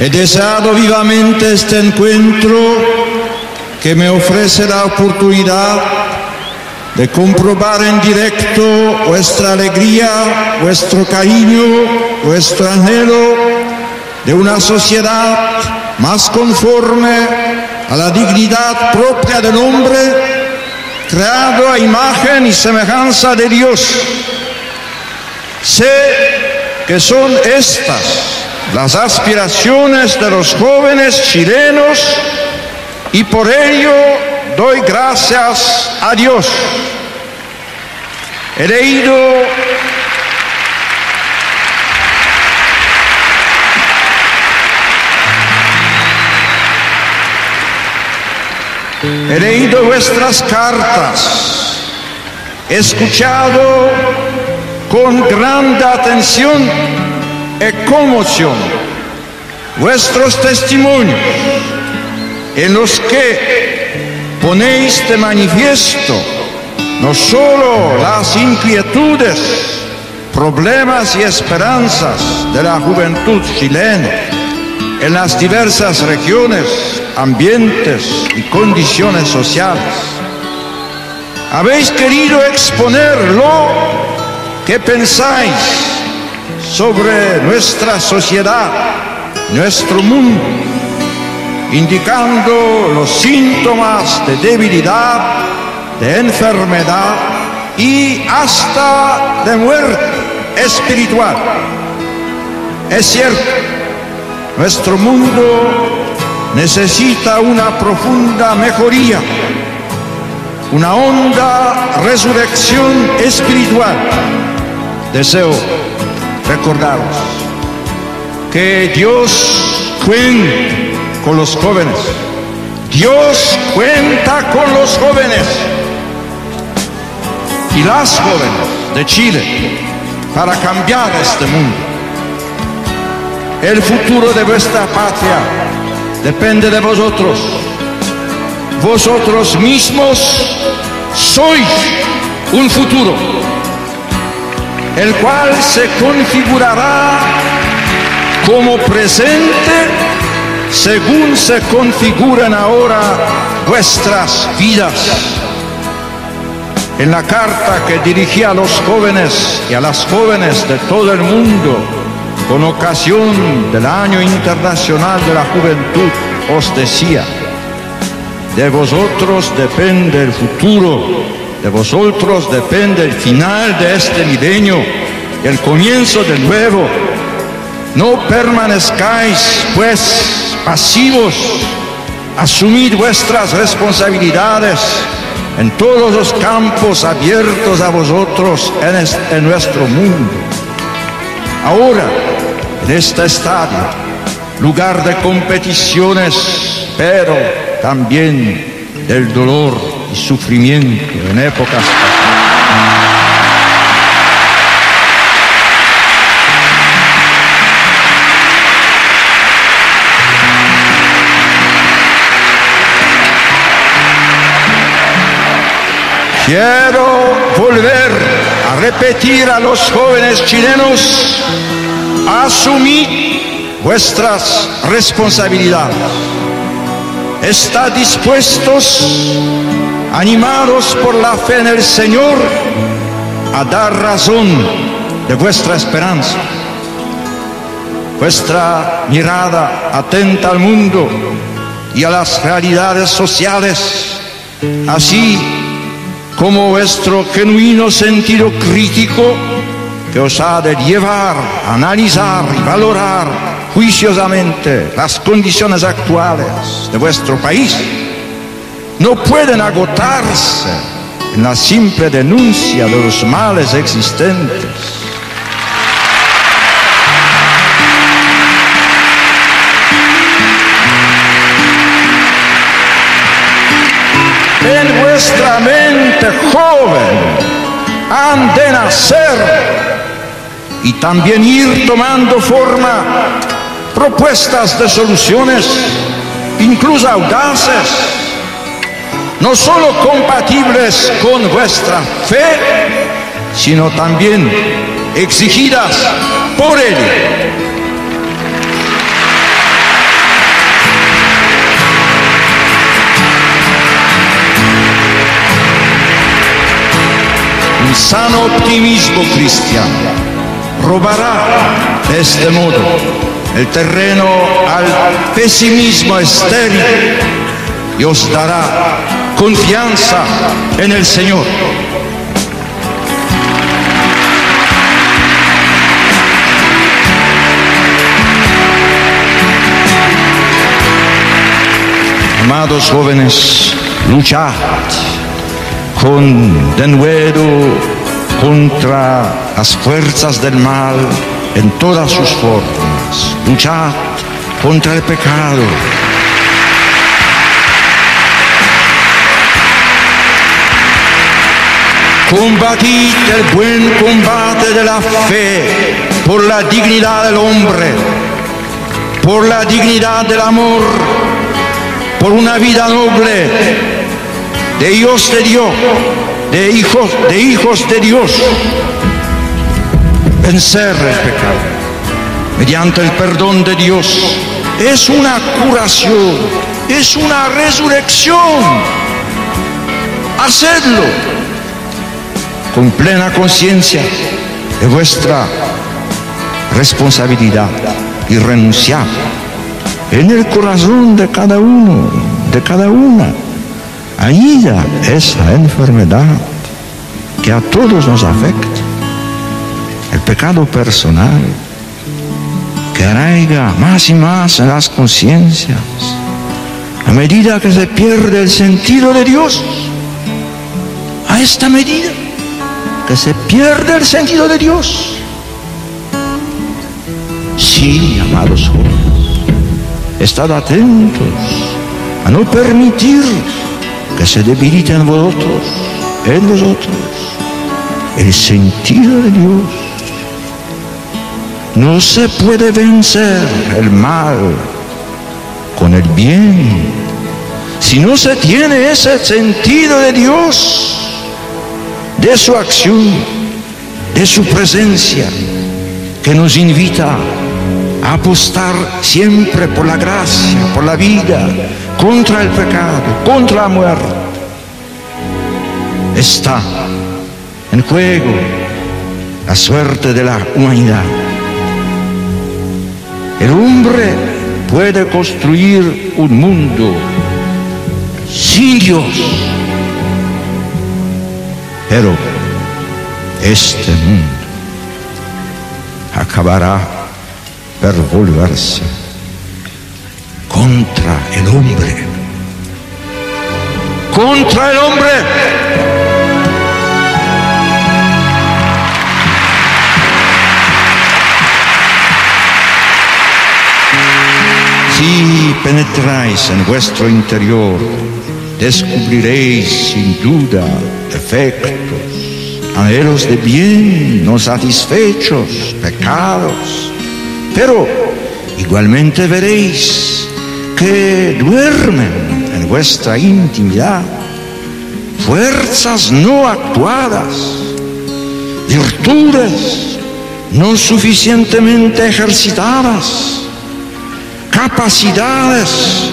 He deseado vivamente este encuentro que me ofrece la oportunidad de comprobar en directo vuestra alegría, vuestro cariño, vuestro anhelo de una sociedad más conforme a la dignidad propia del hombre, creado a imagen y semejanza de Dios. Sé que son estas las aspiraciones de los jóvenes chilenos y por ello doy gracias a Dios. He leído He leído vuestras cartas, he escuchado con grande atención y conmoción vuestros testimonios en los que ponéis de manifiesto no solo las inquietudes, problemas y esperanzas de la juventud chilena en las diversas regiones, ambientes y condiciones sociales. Habéis querido exponer lo que pensáis sobre nuestra sociedad, nuestro mundo, indicando los síntomas de debilidad, de enfermedad y hasta de muerte espiritual. Es cierto, nuestro mundo necesita una profunda mejoría, una honda resurrección espiritual. Deseo recordaros que Dios cuenta con los jóvenes. Dios cuenta con los jóvenes y las jóvenes de Chile para cambiar este mundo. El futuro de vuestra patria depende de vosotros. Vosotros mismos sois un futuro, el cual se configurará como presente según se configuran ahora vuestras vidas. En la carta que dirigí a los jóvenes y a las jóvenes de todo el mundo, con ocasión del Año Internacional de la Juventud, os decía, de vosotros depende el futuro, de vosotros depende el final de este milenio, el comienzo del nuevo. No permanezcáis, pues, pasivos, asumid vuestras responsabilidades en todos los campos abiertos a vosotros en, en nuestro mundo. Ahora, en este estadio, lugar de competiciones, pero también del dolor y sufrimiento en épocas Quiero volver a repetir a los jóvenes chilenos, asumid vuestras responsabilidades. Estad dispuestos, animados por la fe en el Señor, a dar razón de vuestra esperanza. Vuestra mirada atenta al mundo y a las realidades sociales, así como vuestro genuino sentido crítico que os ha de llevar a analizar y valorar juiciosamente las condiciones actuales de vuestro país, no pueden agotarse en la simple denuncia de los males existentes. En vuestra mente joven han de nacer y también ir tomando forma propuestas de soluciones, incluso audaces, no solo compatibles con vuestra fe, sino también exigidas por Él. Un sano optimismo cristiano robará de este modo el terreno al pesimismo estéril y os dará confianza en el Señor. Amados jóvenes, luchad con denuedo contra las fuerzas del mal en todas sus formas. Luchad contra el pecado. Combatid el buen combate de la fe por la dignidad del hombre, por la dignidad del amor, por una vida noble, de hijos de Dios, de hijos, de hijos de Dios. Vencer el pecado mediante el perdón de Dios es una curación, es una resurrección. Hacedlo con plena conciencia de vuestra responsabilidad y renunciar en el corazón de cada uno, de cada una, ya esa enfermedad que a todos nos afecta, el pecado personal, que arraiga más y más en las conciencias, a medida que se pierde el sentido de Dios, a esta medida que se pierde el sentido de Dios. Sí, amados jóvenes, estad atentos a no permitir que se debilite en vosotros, en vosotros, el sentido de Dios. No se puede vencer el mal con el bien si no se tiene ese sentido de Dios de su acción, de su presencia, que nos invita a apostar siempre por la gracia, por la vida, contra el pecado, contra la muerte. Está en juego la suerte de la humanidad. El hombre puede construir un mundo sin Dios pero este mundo acabará por volverse contra el hombre. Contra el hombre. Si penetráis en vuestro interior, descubriréis sin duda defectos, anhelos de bien no satisfechos, pecados. Pero igualmente veréis que duermen en vuestra intimidad fuerzas no actuadas, virtudes no suficientemente ejercitadas, capacidades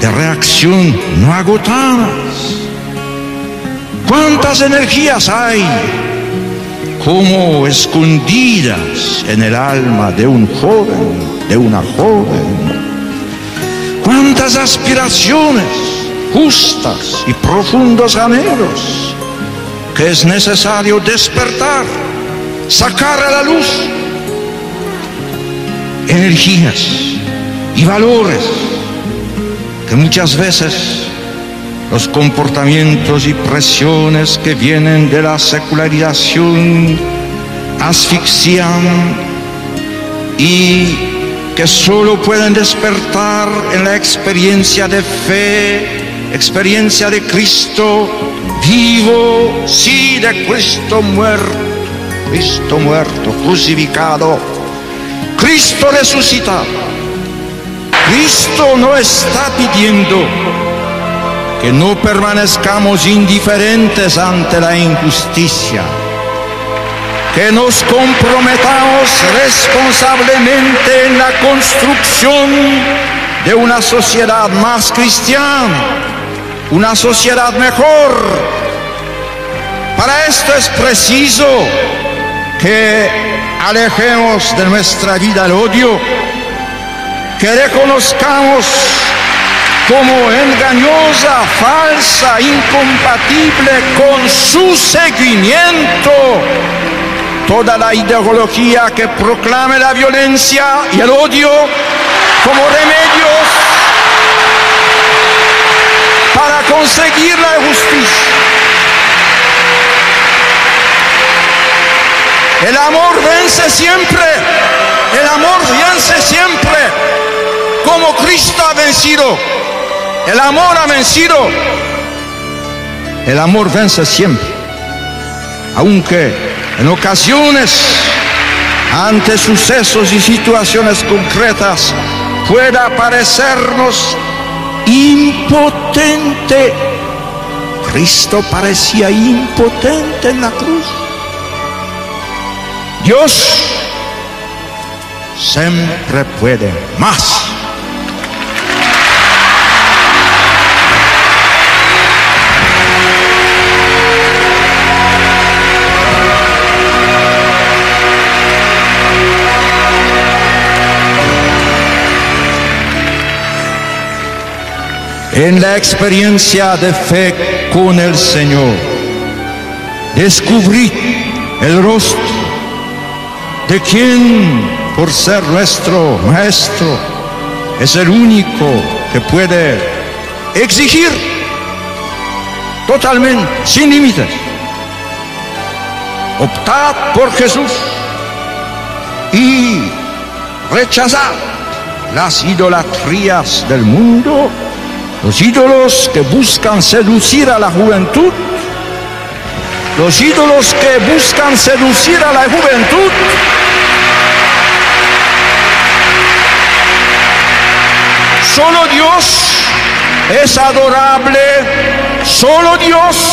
de reacción no agotadas ¿Cuántas energías hay como escondidas en el alma de un joven, de una joven? ¿Cuántas aspiraciones justas y profundos anhelos que es necesario despertar, sacar a la luz? Energías y valores que muchas veces los comportamientos y presiones que vienen de la secularización asfixian y que solo pueden despertar en la experiencia de fe, experiencia de Cristo vivo, sí, de Cristo muerto, Cristo muerto, crucificado, Cristo resucitado. Cristo no está pidiendo que no permanezcamos indiferentes ante la injusticia, que nos comprometamos responsablemente en la construcción de una sociedad más cristiana, una sociedad mejor, Para esto es preciso que alejemos de nuestra vida el odio, que reconozcamos como engañosa, falsa, incompatible con su seguimiento toda la ideología que proclame la violencia y el odio como remedios para conseguir la justicia. El amor vence siempre, el amor vence siempre, como Cristo ha vencido. El amor ha vencido. El amor vence siempre. Aunque en ocasiones, ante sucesos y situaciones concretas, pueda parecernos impotente. Cristo parecía impotente en la cruz. Dios siempre puede más. En la experiencia de fe con el Señor, descubrí el rostro de quien, por ser nuestro Maestro, es el único que puede exigir totalmente, sin límites. Optad por Jesús y rechazad las idolatrías del mundo los ídolos que buscan seducir a la juventud, los ídolos que buscan seducir a la juventud, solo Dios es adorable, solo Dios